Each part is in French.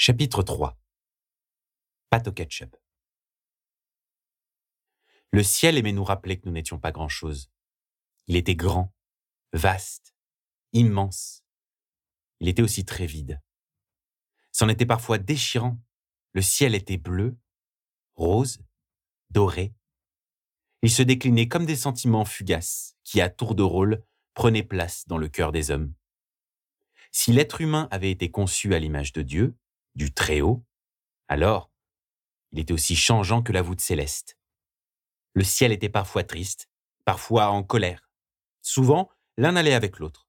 Chapitre 3 Pâte au ketchup Le ciel aimait nous rappeler que nous n'étions pas grand-chose. Il était grand, vaste, immense. Il était aussi très vide. C'en était parfois déchirant. Le ciel était bleu, rose, doré. Il se déclinait comme des sentiments fugaces qui, à tour de rôle, prenaient place dans le cœur des hommes. Si l'être humain avait été conçu à l'image de Dieu, du Très-Haut, alors il était aussi changeant que la voûte céleste. Le ciel était parfois triste, parfois en colère. Souvent, l'un allait avec l'autre,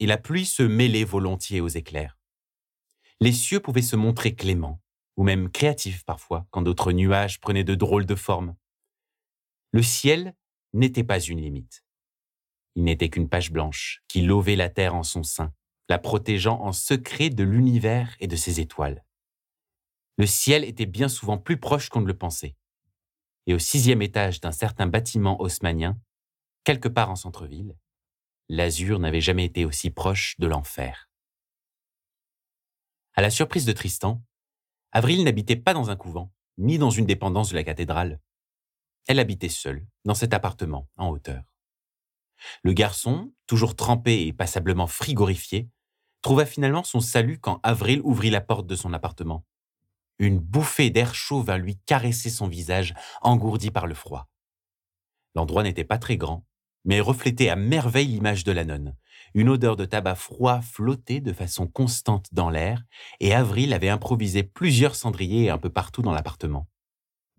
et la pluie se mêlait volontiers aux éclairs. Les cieux pouvaient se montrer cléments, ou même créatifs parfois, quand d'autres nuages prenaient de drôles de formes. Le ciel n'était pas une limite. Il n'était qu'une page blanche qui lovait la terre en son sein, la protégeant en secret de l'univers et de ses étoiles. Le ciel était bien souvent plus proche qu'on ne le pensait. Et au sixième étage d'un certain bâtiment haussmanien, quelque part en centre-ville, l'azur n'avait jamais été aussi proche de l'enfer. À la surprise de Tristan, Avril n'habitait pas dans un couvent, ni dans une dépendance de la cathédrale. Elle habitait seule, dans cet appartement, en hauteur. Le garçon, toujours trempé et passablement frigorifié, trouva finalement son salut quand Avril ouvrit la porte de son appartement. Une bouffée d'air chaud vint lui caresser son visage, engourdi par le froid. L'endroit n'était pas très grand, mais reflétait à merveille l'image de la nonne. Une odeur de tabac froid flottait de façon constante dans l'air, et Avril avait improvisé plusieurs cendriers un peu partout dans l'appartement.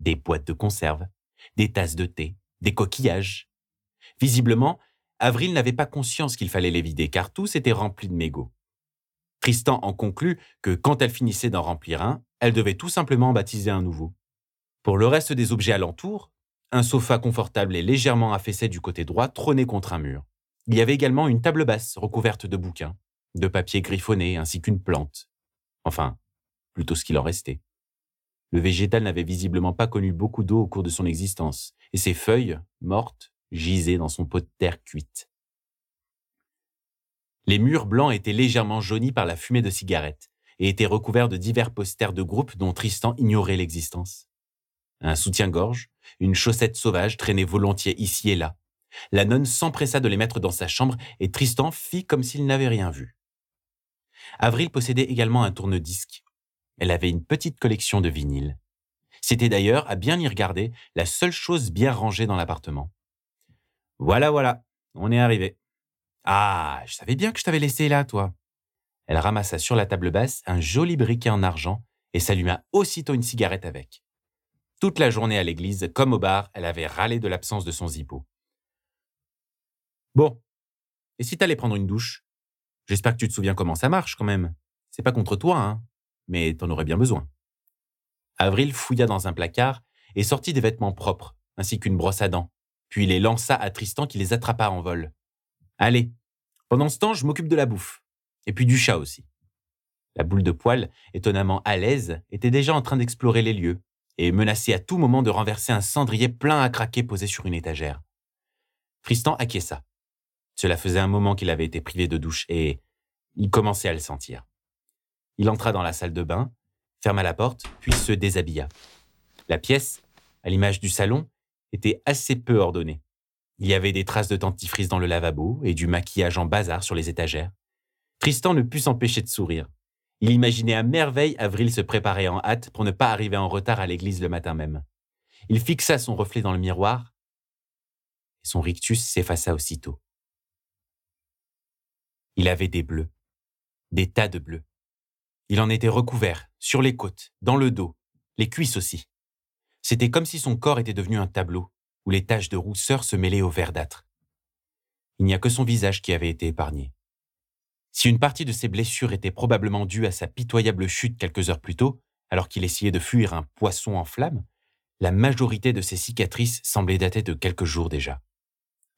Des boîtes de conserve, des tasses de thé, des coquillages. Visiblement, Avril n'avait pas conscience qu'il fallait les vider, car tous étaient remplis de mégots. Tristan en conclut que quand elle finissait d'en remplir un, elle devait tout simplement en baptiser un nouveau. Pour le reste des objets alentours, un sofa confortable et légèrement affaissé du côté droit trônait contre un mur. Il y avait également une table basse recouverte de bouquins, de papier griffonné ainsi qu'une plante. Enfin, plutôt ce qu'il en restait. Le végétal n'avait visiblement pas connu beaucoup d'eau au cours de son existence, et ses feuilles, mortes, gisaient dans son pot de terre cuite. Les murs blancs étaient légèrement jaunis par la fumée de cigarettes et étaient recouverts de divers posters de groupes dont Tristan ignorait l'existence. Un soutien-gorge, une chaussette sauvage traînait volontiers ici et là. La nonne s'empressa de les mettre dans sa chambre et Tristan fit comme s'il n'avait rien vu. Avril possédait également un tourne-disque. Elle avait une petite collection de vinyles. C'était d'ailleurs, à bien y regarder, la seule chose bien rangée dans l'appartement. Voilà, voilà, on est arrivé. Ah, je savais bien que je t'avais laissé là, toi. Elle ramassa sur la table basse un joli briquet en argent et s'alluma aussitôt une cigarette avec. Toute la journée à l'église, comme au bar, elle avait râlé de l'absence de son zippo. Bon, et si t'allais prendre une douche? J'espère que tu te souviens comment ça marche quand même. C'est pas contre toi, hein, mais t'en aurais bien besoin. Avril fouilla dans un placard et sortit des vêtements propres, ainsi qu'une brosse à dents, puis les lança à Tristan qui les attrapa en vol. Allez, pendant ce temps, je m'occupe de la bouffe. Et puis du chat aussi. La boule de poil, étonnamment à l'aise, était déjà en train d'explorer les lieux et menaçait à tout moment de renverser un cendrier plein à craquer posé sur une étagère. Tristan acquiesça. Cela faisait un moment qu'il avait été privé de douche et il commençait à le sentir. Il entra dans la salle de bain, ferma la porte, puis se déshabilla. La pièce, à l'image du salon, était assez peu ordonnée. Il y avait des traces de dentifrice dans le lavabo et du maquillage en bazar sur les étagères. Tristan ne put s'empêcher de sourire. Il imaginait à merveille Avril se préparer en hâte pour ne pas arriver en retard à l'église le matin même. Il fixa son reflet dans le miroir et son rictus s'effaça aussitôt. Il avait des bleus, des tas de bleus. Il en était recouvert, sur les côtes, dans le dos, les cuisses aussi. C'était comme si son corps était devenu un tableau, où les taches de rousseur se mêlaient au verdâtre. Il n'y a que son visage qui avait été épargné. Si une partie de ses blessures était probablement due à sa pitoyable chute quelques heures plus tôt, alors qu'il essayait de fuir un poisson en flammes, la majorité de ses cicatrices semblait dater de quelques jours déjà.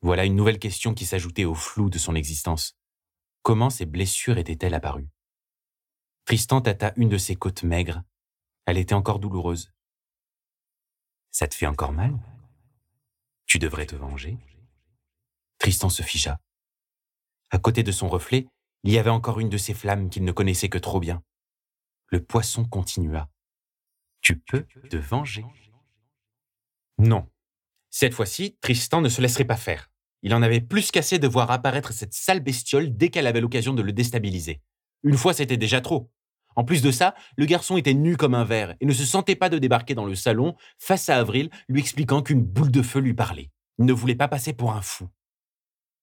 Voilà une nouvelle question qui s'ajoutait au flou de son existence. Comment ces blessures étaient-elles apparues? Tristan tâta une de ses côtes maigres. Elle était encore douloureuse. Ça te fait encore mal? Tu devrais te venger. Tristan se figea. À côté de son reflet, il y avait encore une de ces flammes qu'il ne connaissait que trop bien. Le poisson continua. Tu peux te venger. Non. Cette fois-ci, Tristan ne se laisserait pas faire. Il en avait plus qu'assez de voir apparaître cette sale bestiole dès qu'elle avait l'occasion de le déstabiliser. Une fois, c'était déjà trop. En plus de ça, le garçon était nu comme un verre et ne se sentait pas de débarquer dans le salon face à Avril, lui expliquant qu'une boule de feu lui parlait. Il ne voulait pas passer pour un fou.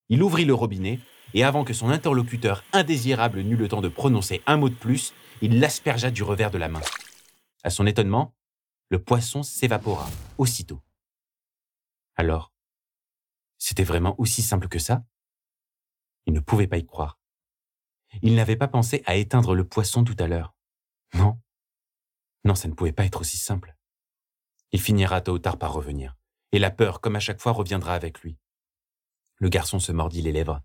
Il ouvrit le robinet et avant que son interlocuteur indésirable n'eût le temps de prononcer un mot de plus, il l'aspergea du revers de la main. À son étonnement, le poisson s'évapora aussitôt. Alors, c'était vraiment aussi simple que ça? Il ne pouvait pas y croire. Il n'avait pas pensé à éteindre le poisson tout à l'heure. Non. Non, ça ne pouvait pas être aussi simple. Il finira tôt ou tard par revenir, et la peur, comme à chaque fois, reviendra avec lui. Le garçon se mordit les lèvres.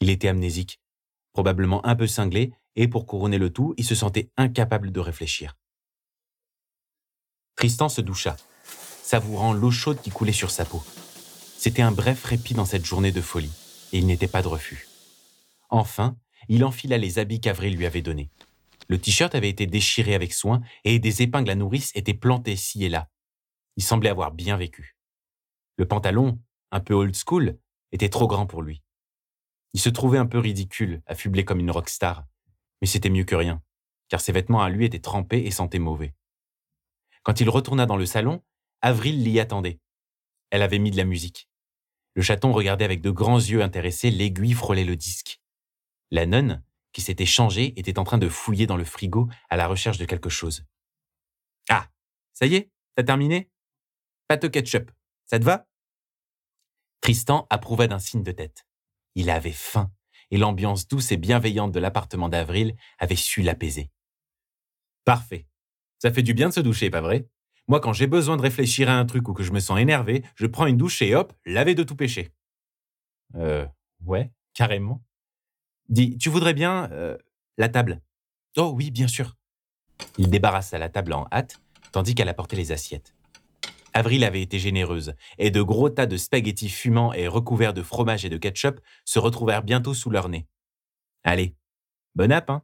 Il était amnésique, probablement un peu cinglé, et pour couronner le tout, il se sentait incapable de réfléchir. Tristan se doucha, savourant l'eau chaude qui coulait sur sa peau. C'était un bref répit dans cette journée de folie, et il n'était pas de refus. Enfin, il enfila les habits qu'Avril lui avait donnés. Le t-shirt avait été déchiré avec soin et des épingles à nourrice étaient plantées ci et là. Il semblait avoir bien vécu. Le pantalon, un peu old school, était trop grand pour lui. Il se trouvait un peu ridicule, affublé comme une rockstar, mais c'était mieux que rien, car ses vêtements à lui étaient trempés et sentaient mauvais. Quand il retourna dans le salon, Avril l'y attendait. Elle avait mis de la musique. Le chaton regardait avec de grands yeux intéressés l'aiguille frôler le disque. La nonne, qui s'était changée, était en train de fouiller dans le frigo à la recherche de quelque chose. Ah, ça y est, t'as terminé? Pâte au ketchup, ça te va? Tristan approuva d'un signe de tête. Il avait faim, et l'ambiance douce et bienveillante de l'appartement d'Avril avait su l'apaiser. Parfait. Ça fait du bien de se doucher, pas vrai? Moi, quand j'ai besoin de réfléchir à un truc ou que je me sens énervé, je prends une douche et hop, laver de tout péché. Euh, ouais, carrément. Dis, tu voudrais bien euh, la table? Oh oui, bien sûr. Il débarrassa la table en hâte, tandis qu'elle apportait les assiettes. Avril avait été généreuse, et de gros tas de spaghettis fumants et recouverts de fromage et de ketchup se retrouvèrent bientôt sous leur nez. Allez, bon app, hein?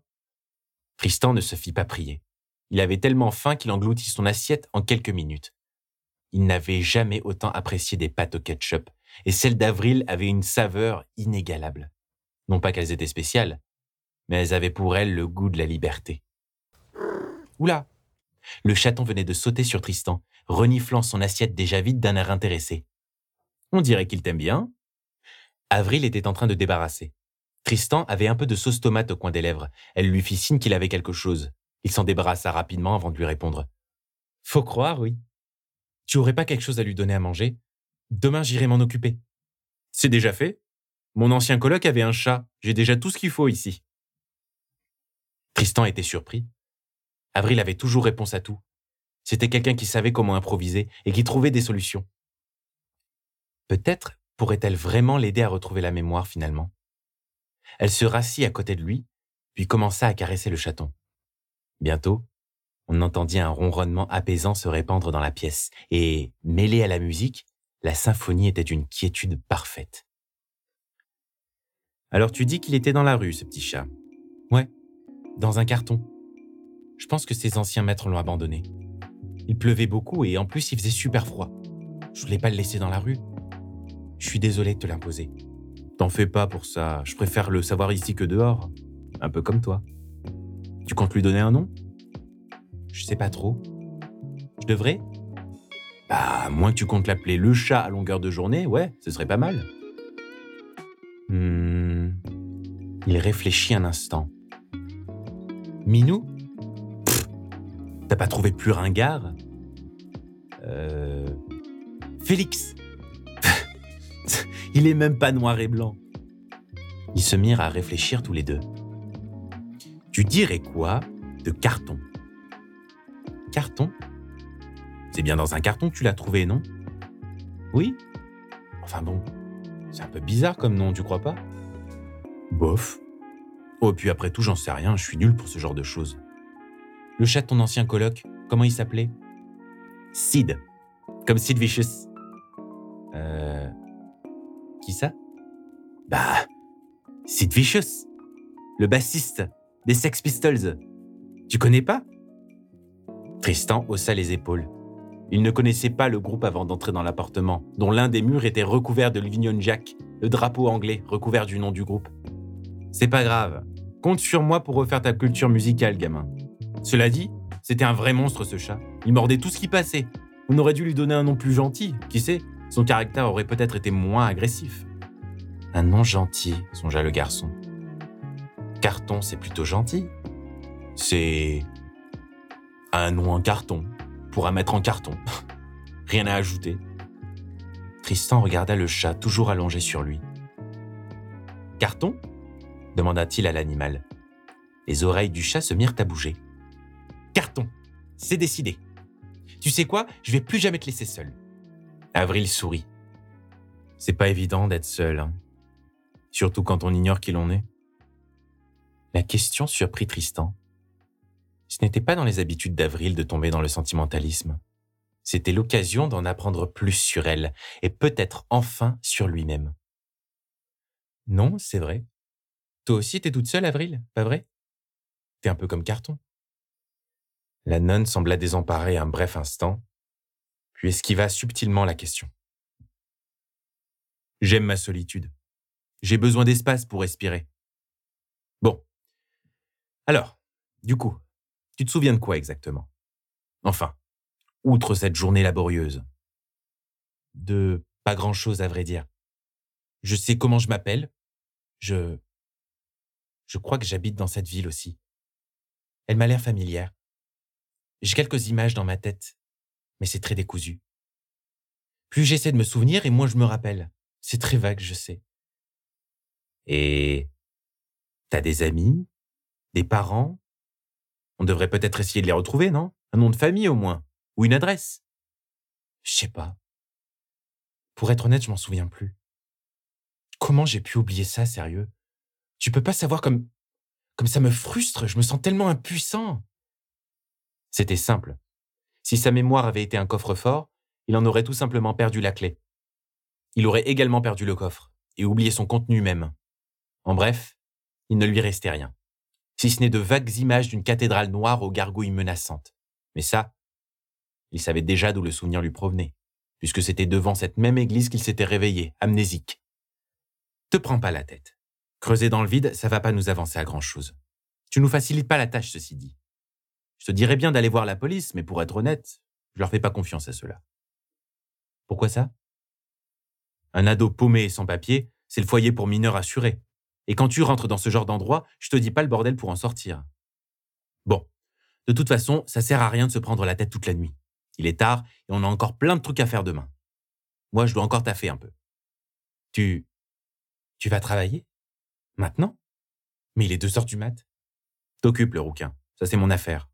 Tristan ne se fit pas prier. Il avait tellement faim qu'il engloutit son assiette en quelques minutes. Il n'avait jamais autant apprécié des pâtes au ketchup, et celles d'Avril avaient une saveur inégalable. Non pas qu'elles étaient spéciales, mais elles avaient pour elles le goût de la liberté. Oula Le chaton venait de sauter sur Tristan, reniflant son assiette déjà vide d'un air intéressé. On dirait qu'il t'aime bien. Avril était en train de débarrasser. Tristan avait un peu de sauce tomate au coin des lèvres. Elle lui fit signe qu'il avait quelque chose. Il s'en débarrassa rapidement avant de lui répondre. Faut croire, oui. Tu aurais pas quelque chose à lui donner à manger? Demain, j'irai m'en occuper. C'est déjà fait? Mon ancien coloc avait un chat. J'ai déjà tout ce qu'il faut ici. Tristan était surpris. Avril avait toujours réponse à tout. C'était quelqu'un qui savait comment improviser et qui trouvait des solutions. Peut-être pourrait-elle vraiment l'aider à retrouver la mémoire finalement. Elle se rassit à côté de lui, puis commença à caresser le chaton. Bientôt, on entendit un ronronnement apaisant se répandre dans la pièce, et, mêlé à la musique, la symphonie était d'une quiétude parfaite. Alors tu dis qu'il était dans la rue, ce petit chat Ouais, dans un carton. Je pense que ses anciens maîtres l'ont abandonné. Il pleuvait beaucoup et en plus il faisait super froid. Je voulais pas le laisser dans la rue. Je suis désolé de te l'imposer. T'en fais pas pour ça, je préfère le savoir ici que dehors. Un peu comme toi. Tu comptes lui donner un nom? Je sais pas trop. Je devrais? Bah, moins que tu comptes l'appeler le chat à longueur de journée, ouais, ce serait pas mal. Hmm. Il réfléchit un instant. Minou? T'as pas trouvé plus ringard? Euh... Félix? Il est même pas noir et blanc. Ils se mirent à réfléchir tous les deux. Tu dirais quoi de carton? Carton? C'est bien dans un carton que tu l'as trouvé, non? Oui. Enfin bon, c'est un peu bizarre comme nom, tu crois pas? Bof. Oh, puis après tout, j'en sais rien, je suis nul pour ce genre de choses. Le chat de ton ancien coloc, comment il s'appelait? Sid. Comme Sid Vicious. Euh. Qui ça? Bah. Sid Vicious. Le bassiste des Sex Pistols. Tu connais pas? Tristan haussa les épaules. Il ne connaissait pas le groupe avant d'entrer dans l'appartement, dont l'un des murs était recouvert de l'Union Jack, le drapeau anglais recouvert du nom du groupe. C'est pas grave. Compte sur moi pour refaire ta culture musicale, gamin. Cela dit, c'était un vrai monstre ce chat. Il mordait tout ce qui passait. On aurait dû lui donner un nom plus gentil, qui sait Son caractère aurait peut-être été moins agressif. Un nom gentil, songea le garçon. Carton, c'est plutôt gentil. C'est un nom en carton, pour un mettre en carton. Rien à ajouter. Tristan regarda le chat toujours allongé sur lui. Carton? Demanda-t-il à l'animal. Les oreilles du chat se mirent à bouger. Carton, c'est décidé. Tu sais quoi, je vais plus jamais te laisser seul. Avril sourit. C'est pas évident d'être seul, hein. surtout quand on ignore qui l'on est. La question surprit Tristan. Ce n'était pas dans les habitudes d'Avril de tomber dans le sentimentalisme. C'était l'occasion d'en apprendre plus sur elle et peut-être enfin sur lui-même. Non, c'est vrai. Toi aussi, t'es toute seule, Avril, pas vrai? T'es un peu comme carton. La nonne sembla désemparée un bref instant, puis esquiva subtilement la question. J'aime ma solitude. J'ai besoin d'espace pour respirer. Bon. Alors, du coup, tu te souviens de quoi exactement? Enfin, outre cette journée laborieuse. De pas grand-chose à vrai dire. Je sais comment je m'appelle. Je... Je crois que j'habite dans cette ville aussi. Elle m'a l'air familière. J'ai quelques images dans ma tête, mais c'est très décousu. Plus j'essaie de me souvenir et moins je me rappelle. C'est très vague, je sais. Et t'as des amis, des parents? On devrait peut-être essayer de les retrouver, non? Un nom de famille au moins, ou une adresse? Je sais pas. Pour être honnête, je m'en souviens plus. Comment j'ai pu oublier ça, sérieux? Tu peux pas savoir comme comme ça me frustre, je me sens tellement impuissant. C'était simple. Si sa mémoire avait été un coffre-fort, il en aurait tout simplement perdu la clé. Il aurait également perdu le coffre et oublié son contenu même. En bref, il ne lui restait rien, si ce n'est de vagues images d'une cathédrale noire aux gargouilles menaçantes. Mais ça, il savait déjà d'où le souvenir lui provenait, puisque c'était devant cette même église qu'il s'était réveillé, amnésique. Te prends pas la tête. Creuser dans le vide, ça va pas nous avancer à grand chose. Tu nous facilites pas la tâche, ceci dit. Je te dirais bien d'aller voir la police, mais pour être honnête, je leur fais pas confiance à cela. Pourquoi ça? Un ado paumé et sans papier, c'est le foyer pour mineurs assurés. Et quand tu rentres dans ce genre d'endroit, je te dis pas le bordel pour en sortir. Bon, de toute façon, ça sert à rien de se prendre la tête toute la nuit. Il est tard et on a encore plein de trucs à faire demain. Moi, je dois encore taffer un peu. Tu. Tu vas travailler? Maintenant? Mais il est deux heures du mat. T'occupes, le rouquin. Ça, c'est mon affaire.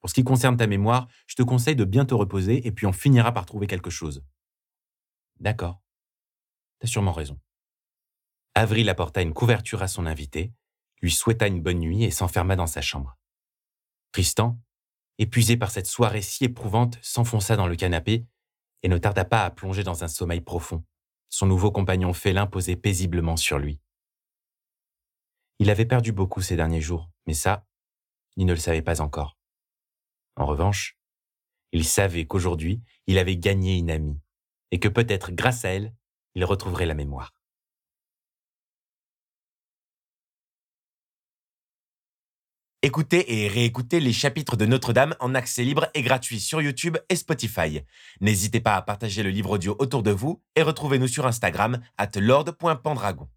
Pour ce qui concerne ta mémoire, je te conseille de bien te reposer et puis on finira par trouver quelque chose. D'accord. T'as sûrement raison. Avril apporta une couverture à son invité, lui souhaita une bonne nuit et s'enferma dans sa chambre. Tristan, épuisé par cette soirée si éprouvante, s'enfonça dans le canapé et ne tarda pas à plonger dans un sommeil profond. Son nouveau compagnon félin posait paisiblement sur lui. Il avait perdu beaucoup ces derniers jours, mais ça, il ne le savait pas encore. En revanche, il savait qu'aujourd'hui, il avait gagné une amie, et que peut-être grâce à elle, il retrouverait la mémoire. Écoutez et réécoutez les chapitres de Notre-Dame en accès libre et gratuit sur YouTube et Spotify. N'hésitez pas à partager le livre audio autour de vous et retrouvez-nous sur Instagram at lord.pendragon.